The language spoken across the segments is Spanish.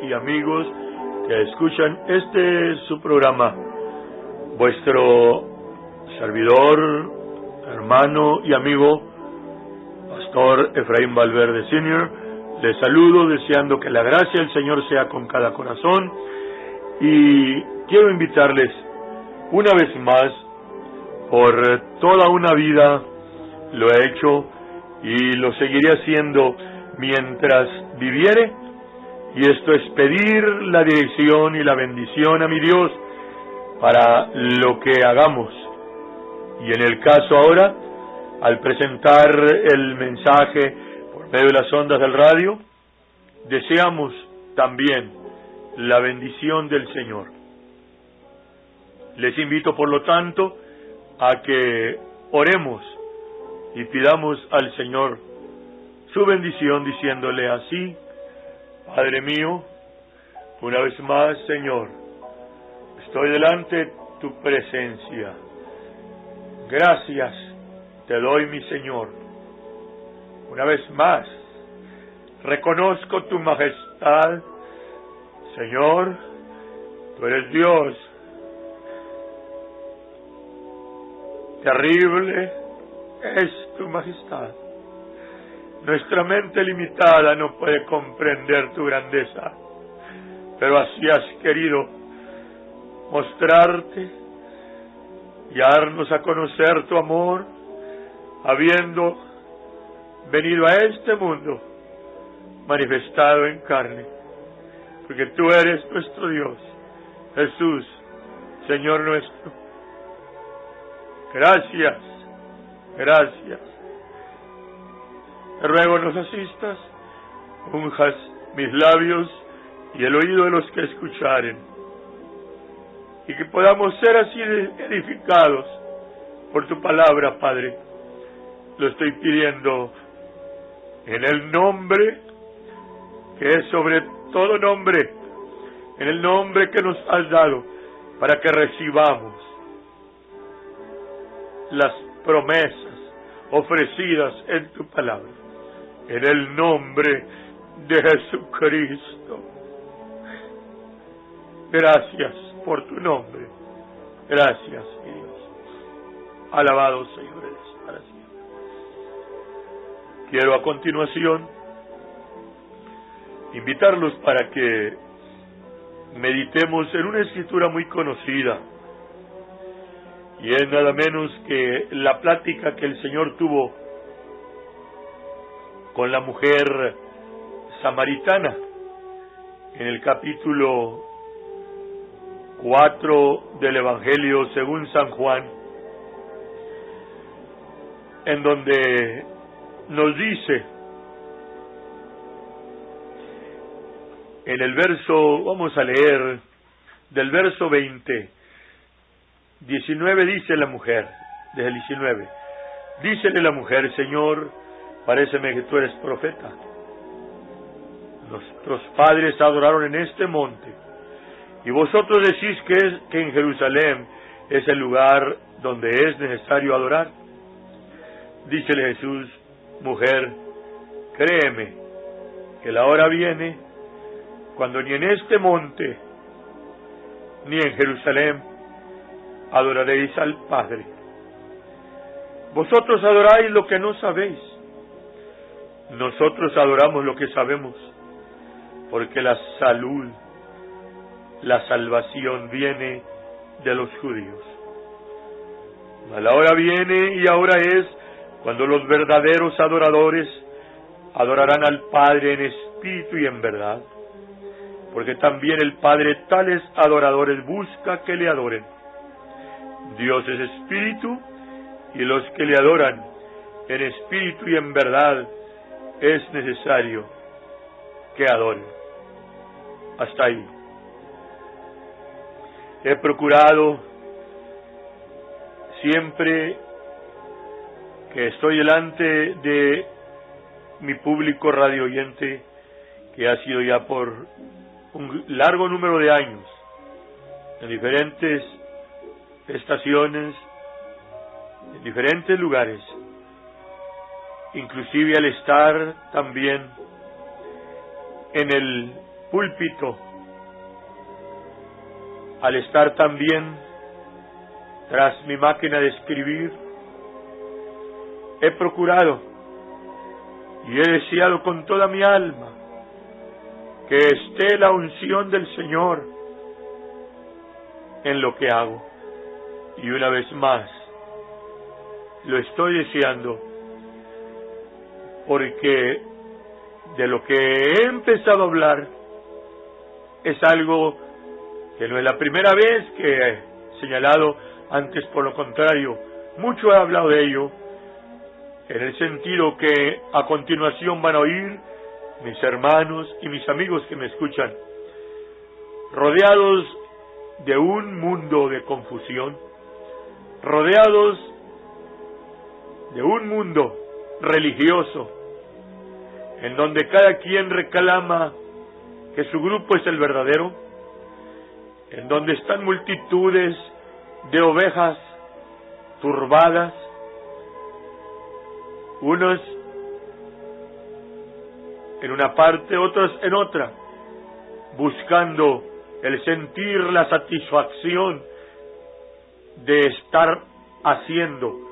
y amigos que escuchan este su programa. Vuestro servidor, hermano y amigo, Pastor Efraín Valverde Sr., les saludo deseando que la gracia del Señor sea con cada corazón y quiero invitarles una vez más por toda una vida lo he hecho y lo seguiré haciendo mientras viviere y esto es pedir la dirección y la bendición a mi Dios para lo que hagamos. Y en el caso ahora, al presentar el mensaje por medio de las ondas del radio, deseamos también la bendición del Señor. Les invito, por lo tanto, a que oremos y pidamos al Señor su bendición diciéndole así, Padre mío, una vez más, Señor, estoy delante de tu presencia. Gracias te doy, mi Señor. Una vez más, reconozco tu majestad. Señor, tú eres Dios. Terrible es tu majestad. Nuestra mente limitada no puede comprender tu grandeza, pero así has querido mostrarte y darnos a conocer tu amor, habiendo venido a este mundo manifestado en carne, porque tú eres nuestro Dios, Jesús, Señor nuestro. Gracias, gracias. Ruego nos asistas, unjas mis labios y el oído de los que escucharen, y que podamos ser así edificados por tu palabra, Padre. Lo estoy pidiendo en el nombre que es sobre todo nombre, en el nombre que nos has dado, para que recibamos las promesas ofrecidas en tu palabra en el nombre de Jesucristo. Gracias por tu nombre. Gracias, mi Dios. Alabado Señor para siempre. Quiero a continuación invitarlos para que meditemos en una escritura muy conocida y es nada menos que la plática que el Señor tuvo con la mujer samaritana. En el capítulo 4 del Evangelio según San Juan, en donde nos dice en el verso, vamos a leer, del verso 20, 19 dice la mujer, desde el 19, dícele la mujer, Señor, Paréceme que tú eres profeta. Nuestros padres adoraron en este monte. Y vosotros decís que, es, que en Jerusalén es el lugar donde es necesario adorar. Dícele Jesús, mujer, créeme que la hora viene cuando ni en este monte ni en Jerusalén adoraréis al Padre. Vosotros adoráis lo que no sabéis nosotros adoramos lo que sabemos, porque la salud, la salvación viene de los judíos. La hora viene y ahora es cuando los verdaderos adoradores adorarán al Padre en espíritu y en verdad, porque también el Padre tales adoradores busca que le adoren. Dios es espíritu y los que le adoran en espíritu y en verdad es necesario que adoren. Hasta ahí. He procurado siempre que estoy delante de mi público radio oyente, que ha sido ya por un largo número de años, en diferentes estaciones, en diferentes lugares, inclusive al estar también en el púlpito, al estar también tras mi máquina de escribir, he procurado y he deseado con toda mi alma que esté la unción del Señor en lo que hago. Y una vez más, lo estoy deseando porque de lo que he empezado a hablar es algo que no es la primera vez que he señalado, antes por lo contrario, mucho he hablado de ello, en el sentido que a continuación van a oír mis hermanos y mis amigos que me escuchan, rodeados de un mundo de confusión, rodeados de un mundo religioso, en donde cada quien reclama que su grupo es el verdadero, en donde están multitudes de ovejas turbadas, unos en una parte, otros en otra, buscando el sentir la satisfacción de estar haciendo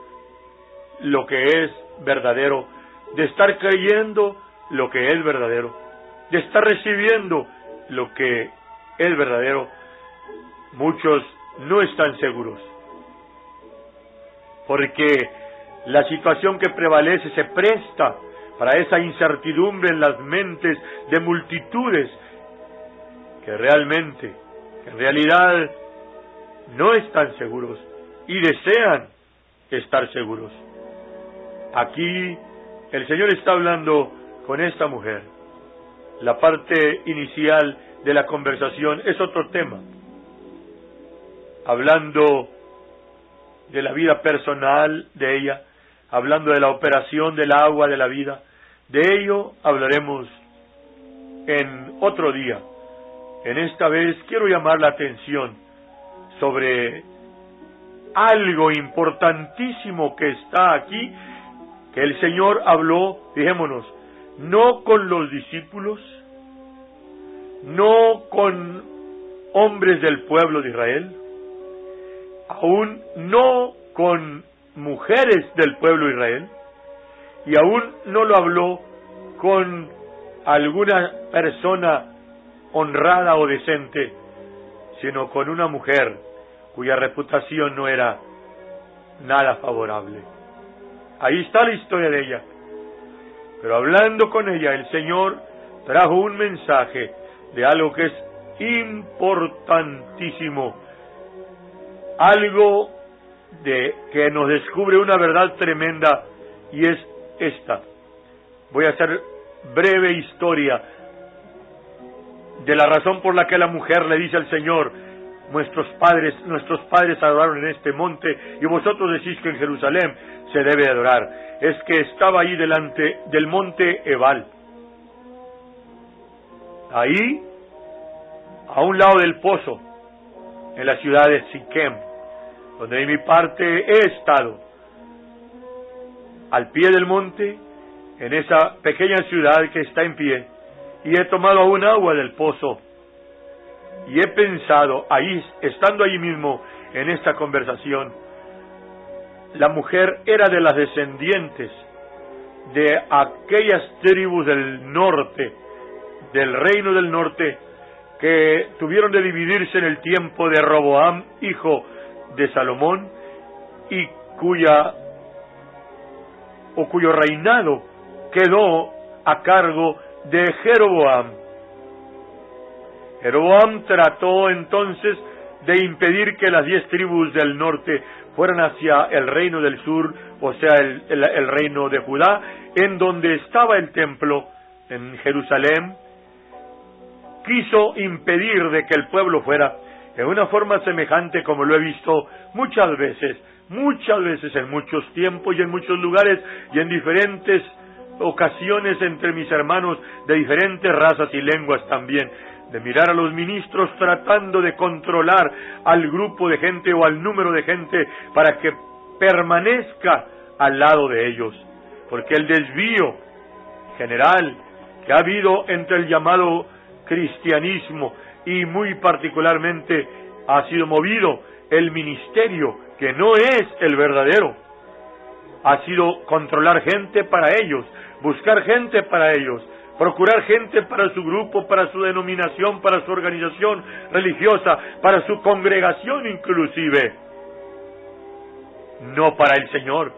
lo que es verdadero, de estar creyendo lo que es verdadero, de estar recibiendo lo que es verdadero. Muchos no están seguros, porque la situación que prevalece se presta para esa incertidumbre en las mentes de multitudes que realmente, en realidad no están seguros y desean estar seguros. Aquí el Señor está hablando con esta mujer. La parte inicial de la conversación es otro tema, hablando de la vida personal de ella, hablando de la operación del agua de la vida. De ello hablaremos en otro día. En esta vez quiero llamar la atención sobre algo importantísimo que está aquí, que el Señor habló, dijémonos, no con los discípulos, no con hombres del pueblo de Israel, aún no con mujeres del pueblo de Israel, y aún no lo habló con alguna persona honrada o decente, sino con una mujer cuya reputación no era nada favorable. Ahí está la historia de ella. Pero hablando con ella, el Señor trajo un mensaje de algo que es importantísimo, algo de que nos descubre una verdad tremenda y es esta. Voy a hacer breve historia de la razón por la que la mujer le dice al Señor, nuestros padres, nuestros padres adoraron en este monte y vosotros decís que en Jerusalén se debe adorar. Es que estaba ahí delante del monte Ebal. Ahí, a un lado del pozo, en la ciudad de Siquem, donde de mi parte he estado, al pie del monte, en esa pequeña ciudad que está en pie, y he tomado aún agua del pozo, y he pensado, ahí, estando ahí mismo en esta conversación, la mujer era de las descendientes de aquellas tribus del norte, del reino del norte, que tuvieron de dividirse en el tiempo de Roboam, hijo de Salomón, y cuya o cuyo reinado quedó a cargo de Jeroboam. Jeroboam trató entonces de impedir que las diez tribus del norte fueran hacia el reino del sur, o sea, el, el, reino de Judá, en donde estaba el templo, en Jerusalén, quiso impedir de que el pueblo fuera en una forma semejante como lo he visto muchas veces, muchas veces en muchos tiempos y en muchos lugares y en diferentes ocasiones entre mis hermanos de diferentes razas y lenguas también, de mirar a los ministros tratando de controlar al grupo de gente o al número de gente para que permanezca al lado de ellos. Porque el desvío general que ha habido entre el llamado cristianismo y muy particularmente ha sido movido el ministerio que no es el verdadero. Ha sido controlar gente para ellos, buscar gente para ellos, procurar gente para su grupo, para su denominación, para su organización religiosa, para su congregación inclusive. No para el Señor,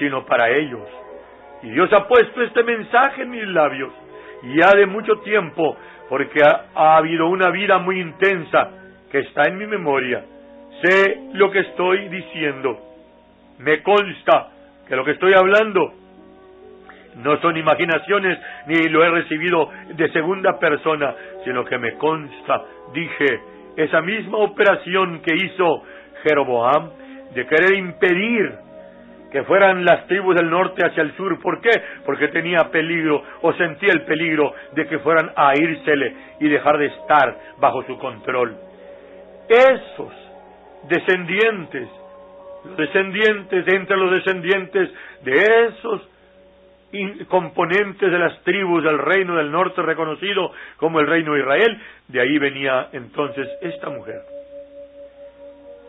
sino para ellos. Y Dios ha puesto este mensaje en mis labios, ya de mucho tiempo, porque ha, ha habido una vida muy intensa que está en mi memoria. Sé lo que estoy diciendo. Me consta que lo que estoy hablando no son imaginaciones ni lo he recibido de segunda persona, sino que me consta, dije, esa misma operación que hizo Jeroboam de querer impedir que fueran las tribus del norte hacia el sur. ¿Por qué? Porque tenía peligro o sentía el peligro de que fueran a írsele y dejar de estar bajo su control. Esos descendientes, los descendientes entre los descendientes de esos componentes de las tribus del reino del norte reconocido como el reino de Israel, de ahí venía entonces esta mujer.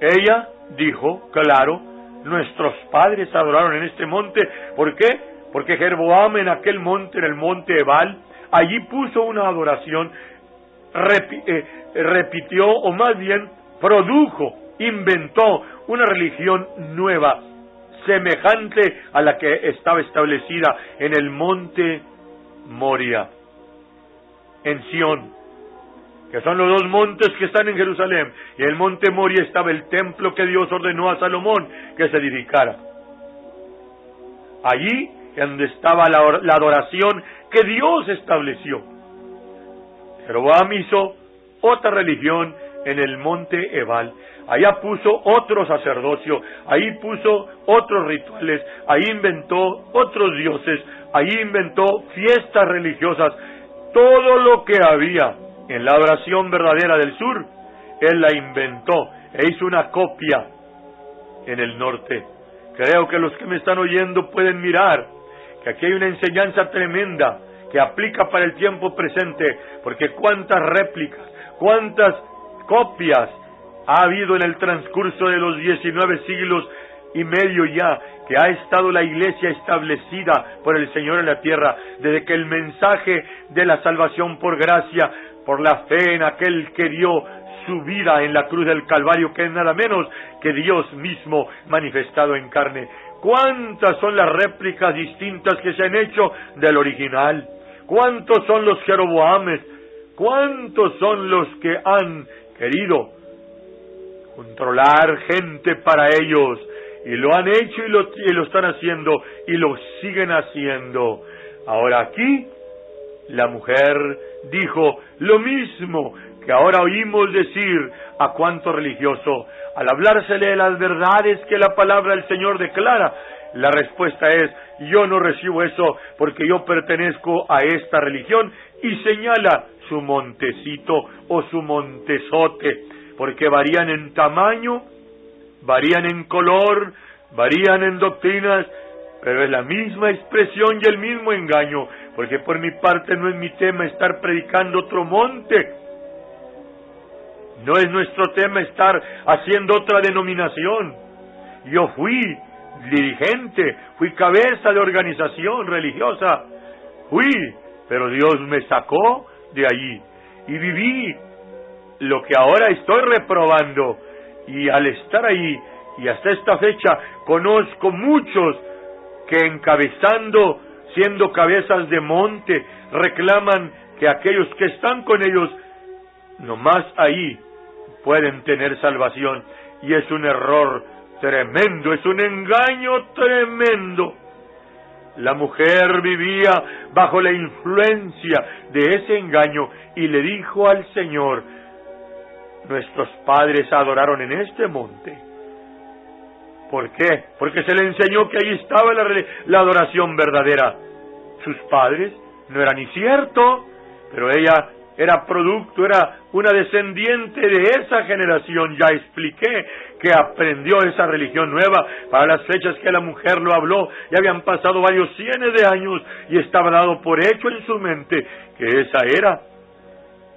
Ella dijo, claro, nuestros padres adoraron en este monte, ¿por qué? Porque Jerboam en aquel monte, en el monte Ebal, allí puso una adoración, eh, repitió, o más bien produjo, inventó una religión nueva, semejante a la que estaba establecida en el monte Moria, en Sión, que son los dos montes que están en Jerusalén, y en el monte Moria estaba el templo que Dios ordenó a Salomón que se edificara. Allí es donde estaba la, la adoración que Dios estableció. Jeroboam hizo otra religión en el monte Ebal. Allá puso otro sacerdocio, ahí puso otros rituales, ahí inventó otros dioses, ahí inventó fiestas religiosas. Todo lo que había en la adoración verdadera del sur, él la inventó e hizo una copia en el norte. Creo que los que me están oyendo pueden mirar que aquí hay una enseñanza tremenda que aplica para el tiempo presente, porque cuántas réplicas, cuántas copias ha habido en el transcurso de los 19 siglos y medio ya que ha estado la iglesia establecida por el Señor en la tierra, desde que el mensaje de la salvación por gracia, por la fe en aquel que dio su vida en la cruz del Calvario, que es nada menos que Dios mismo manifestado en carne. ¿Cuántas son las réplicas distintas que se han hecho del original? ¿Cuántos son los Jeroboames? ¿Cuántos son los que han querido controlar gente para ellos. Y lo han hecho y lo, y lo están haciendo y lo siguen haciendo. Ahora aquí la mujer dijo lo mismo que ahora oímos decir a cuánto religioso, al hablársele de las verdades que la palabra del Señor declara, la respuesta es, yo no recibo eso porque yo pertenezco a esta religión y señala su montecito o su montezote, porque varían en tamaño, varían en color, varían en doctrinas, pero es la misma expresión y el mismo engaño, porque por mi parte no es mi tema estar predicando otro monte, no es nuestro tema estar haciendo otra denominación. Yo fui dirigente, fui cabeza de organización religiosa, fui, pero Dios me sacó de allí y viví lo que ahora estoy reprobando y al estar ahí y hasta esta fecha conozco muchos que encabezando, siendo cabezas de monte, reclaman que aquellos que están con ellos, nomás ahí pueden tener salvación. Y es un error tremendo, es un engaño tremendo. La mujer vivía bajo la influencia de ese engaño y le dijo al Señor, nuestros padres adoraron en este monte. ¿Por qué? Porque se le enseñó que ahí estaba la, adoración verdadera. Sus padres no era ni cierto, pero ella era producto, era una descendiente de esa generación. Ya expliqué que aprendió esa religión nueva para las fechas que la mujer lo habló. Ya habían pasado varios cientos de años y estaba dado por hecho en su mente que esa era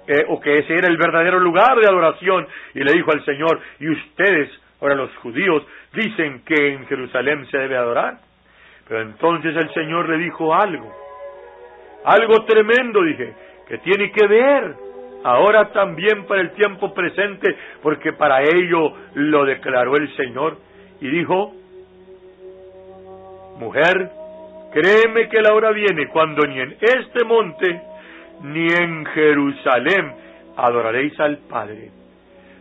eh, o que ese era el verdadero lugar de adoración, y le dijo al Señor, y ustedes, ahora los judíos, dicen que en Jerusalén se debe adorar. Pero entonces el Señor le dijo algo, algo tremendo, dije, que tiene que ver ahora también para el tiempo presente, porque para ello lo declaró el Señor, y dijo, mujer, créeme que la hora viene cuando ni en este monte, ni en Jerusalén adoraréis al Padre.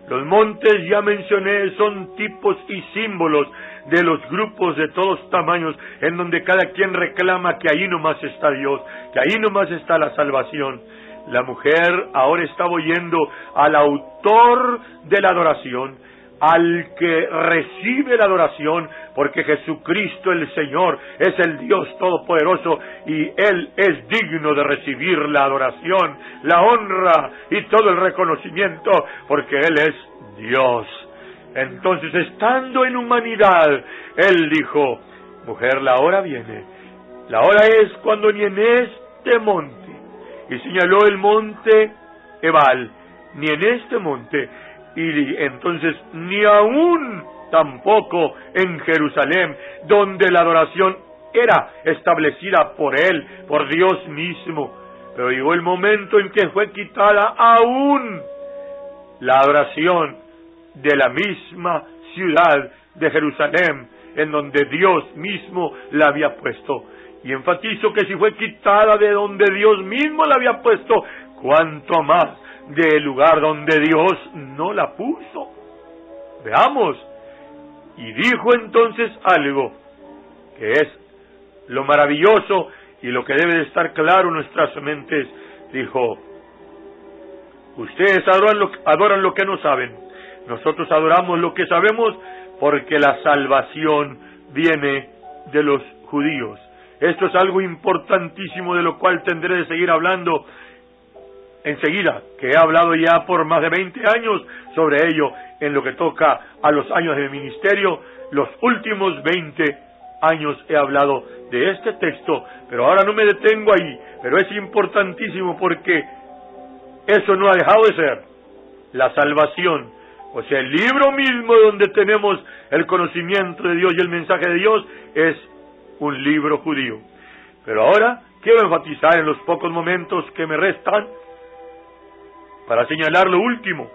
Los montes ya mencioné son tipos y símbolos de los grupos de todos tamaños en donde cada quien reclama que ahí nomás está Dios, que ahí nomás está la salvación. La mujer ahora estaba oyendo al autor de la adoración, al que recibe la adoración, porque Jesucristo el Señor es el Dios Todopoderoso y Él es digno de recibir la adoración, la honra y todo el reconocimiento, porque Él es Dios. Entonces, estando en humanidad, Él dijo, mujer, la hora viene, la hora es cuando ni en este monte, y señaló el monte Ebal, ni en este monte, y entonces ni aún tampoco en Jerusalén, donde la adoración era establecida por él, por Dios mismo. Pero llegó el momento en que fue quitada aún la adoración de la misma ciudad de Jerusalén, en donde Dios mismo la había puesto. Y enfatizo que si fue quitada de donde Dios mismo la había puesto, cuanto más del lugar donde Dios no la puso. Veamos. Y dijo entonces algo que es lo maravilloso y lo que debe de estar claro en nuestras mentes. Dijo, ustedes adoran lo, adoran lo que no saben. Nosotros adoramos lo que sabemos porque la salvación viene de los judíos. Esto es algo importantísimo de lo cual tendré de seguir hablando enseguida, que he hablado ya por más de 20 años sobre ello en lo que toca a los años de mi ministerio, los últimos 20 años he hablado de este texto, pero ahora no me detengo ahí, pero es importantísimo porque eso no ha dejado de ser la salvación, o sea, el libro mismo donde tenemos el conocimiento de Dios y el mensaje de Dios es un libro judío. Pero ahora quiero enfatizar en los pocos momentos que me restan para señalar lo último,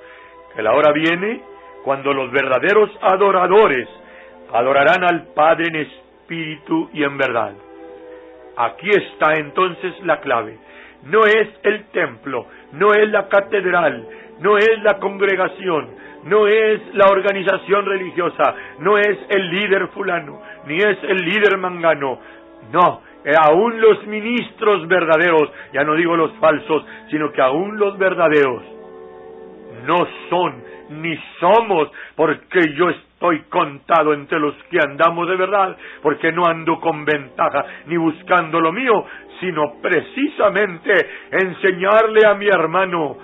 que la hora viene cuando los verdaderos adoradores adorarán al Padre en espíritu y en verdad. Aquí está entonces la clave. No es el templo, no es la catedral, no es la congregación, no es la organización religiosa, no es el líder fulano, ni es el líder mangano. No, eh, aún los ministros verdaderos, ya no digo los falsos, sino que aún los verdaderos no son ni somos, porque yo estoy contado entre los que andamos de verdad, porque no ando con ventaja ni buscando lo mío, sino precisamente enseñarle a mi hermano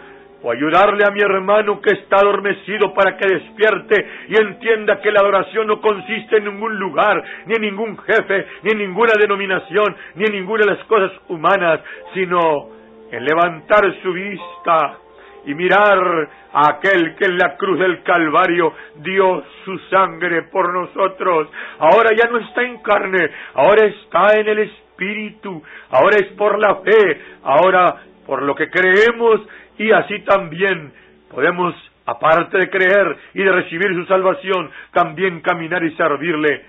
o ayudarle a mi hermano que está adormecido para que despierte y entienda que la adoración no consiste en ningún lugar, ni en ningún jefe, ni en ninguna denominación, ni en ninguna de las cosas humanas, sino en levantar su vista y mirar a aquel que en la cruz del Calvario dio su sangre por nosotros. Ahora ya no está en carne, ahora está en el Espíritu, ahora es por la fe, ahora por lo que creemos y así también podemos, aparte de creer y de recibir su salvación, también caminar y servirle,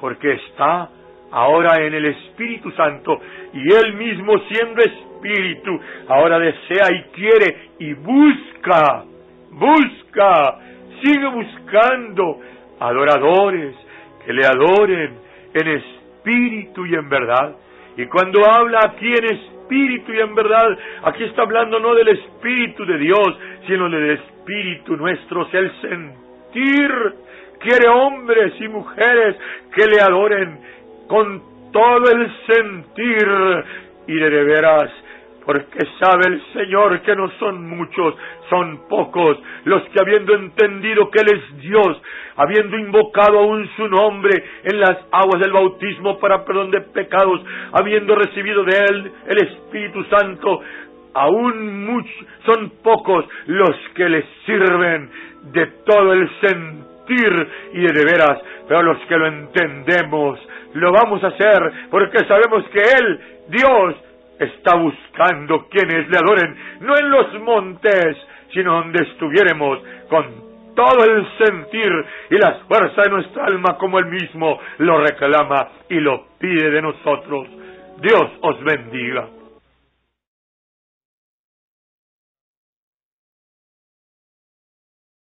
porque está ahora en el Espíritu Santo y Él mismo siendo Espíritu, ahora desea y quiere y busca, busca, sigue buscando adoradores que le adoren en espíritu y en verdad. Y cuando habla aquí en espíritu y en verdad, aquí está hablando no del espíritu de Dios, sino del espíritu nuestro, el sentir. Quiere hombres y mujeres que le adoren con todo el sentir y de veras porque sabe el Señor que no son muchos, son pocos los que habiendo entendido que Él es Dios, habiendo invocado aún su nombre en las aguas del bautismo para perdón de pecados, habiendo recibido de Él el Espíritu Santo, aún son pocos los que le sirven de todo el sentir y de, de veras, pero los que lo entendemos, lo vamos a hacer porque sabemos que Él, Dios, está buscando quienes le adoren, no en los montes, sino donde estuviéramos con todo el sentir y la fuerza de nuestra alma como Él mismo lo reclama y lo pide de nosotros. Dios os bendiga.